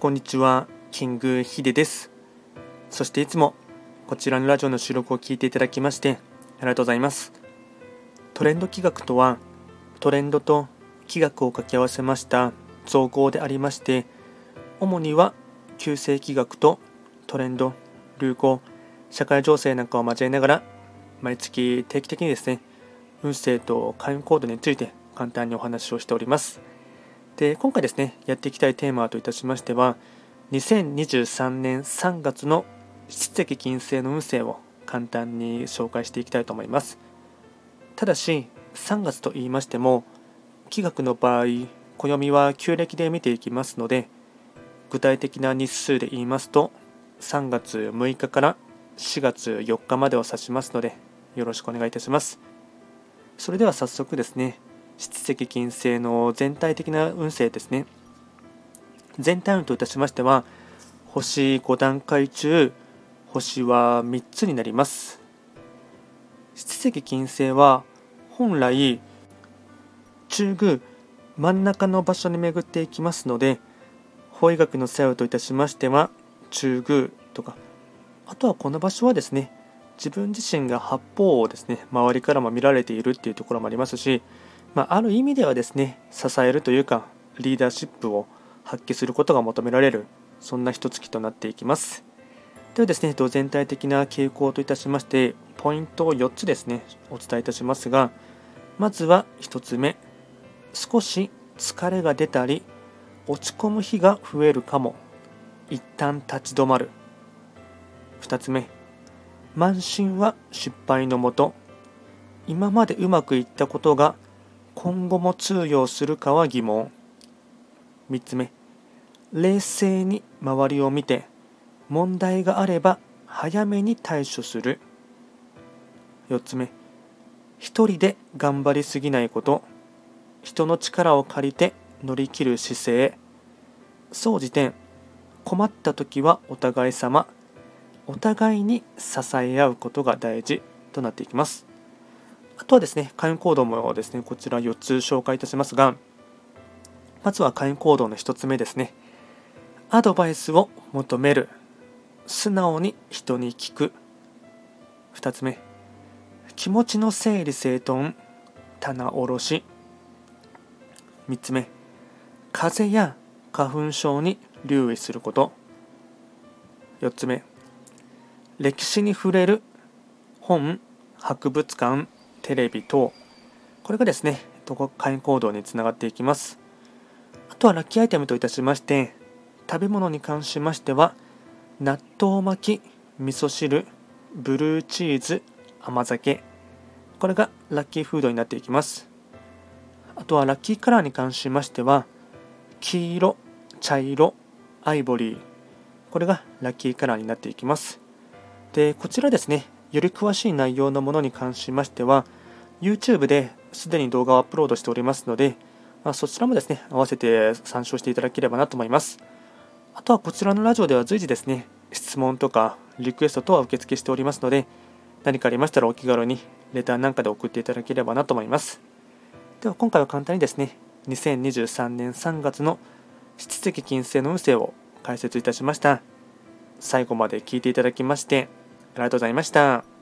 こんにちは、キングヒデです。そしていつもこちらのラジオの収録を聞いていただきましてありがとうございます。トレンド企画とは、トレンドと企画を掛け合わせました造語でありまして、主には旧世企画とトレンド、流行、社会情勢なんかを交えながら、毎月定期的にですね、運勢と開運コードについて簡単にお話をしております。で今回ですねやっていきたいテーマといたしましては2023年3月の七石金星の運勢を簡単に紹介していきたいと思います。ただし3月と言いましても気学の場合暦は旧暦で見ていきますので具体的な日数で言いますと3月6日から4月4日までを指しますのでよろしくお願いいたします。それでは早速ですね七石金星の全体的な運勢ですね。全体運といたしましては星5段階中星は3つになります。七石金星は本来中宮真ん中の場所に巡っていきますので法医学の作用といたしましては中宮とかあとはこの場所はですね自分自身が八方をですね周りからも見られているっていうところもありますしまあ、ある意味ではですね支えるというかリーダーシップを発揮することが求められるそんな一月となっていきます。ではですね全体的な傾向といたしましてポイントを4つですねお伝えいたしますがまずは1つ目少し疲れが出たり落ち込む日が増えるかも一旦立ち止まる。2つ目慢心は失敗のもと。今までうまくいったことが今後も通用するかは疑問。3つ目。冷静に周りを見て問題があれば早めに対処する。4つ目。一人で頑張りすぎないこと。人の力を借りて乗り切る姿勢。総じて困った時はお互い様。お互いに支え合うことが大事となっていきます。あとはですね、会員行動もですね、こちら4つ紹介いたしますが、まずは会員行動の1つ目ですね。アドバイスを求める。素直に人に聞く。2つ目、気持ちの整理整頓。棚卸し。3つ目、風邪や花粉症に留意すること。4つ目、歴史に触れる本、博物館、テレビ等これがですね会員行動につながっていきます。あとはラッキーアイテムといたしまして食べ物に関しましては納豆巻き味噌汁ブルーチーズ甘酒。これがラッキーフードになっていきます。あとはラッキーカラーに関しましては黄色茶色アイボリー。これがラッキーカラーになっていきます。でこちらですねより詳しい内容のものに関しましては YouTube ですでに動画をアップロードしておりますので、まあ、そちらもですね、合わせて参照していただければなと思います。あとはこちらのラジオでは随時ですね、質問とかリクエスト等は受付しておりますので、何かありましたらお気軽にレターなんかで送っていただければなと思います。では今回は簡単にですね、2023年3月の七石金星の運勢を解説いたしました。最後まで聞いていただきましてありがとうございました。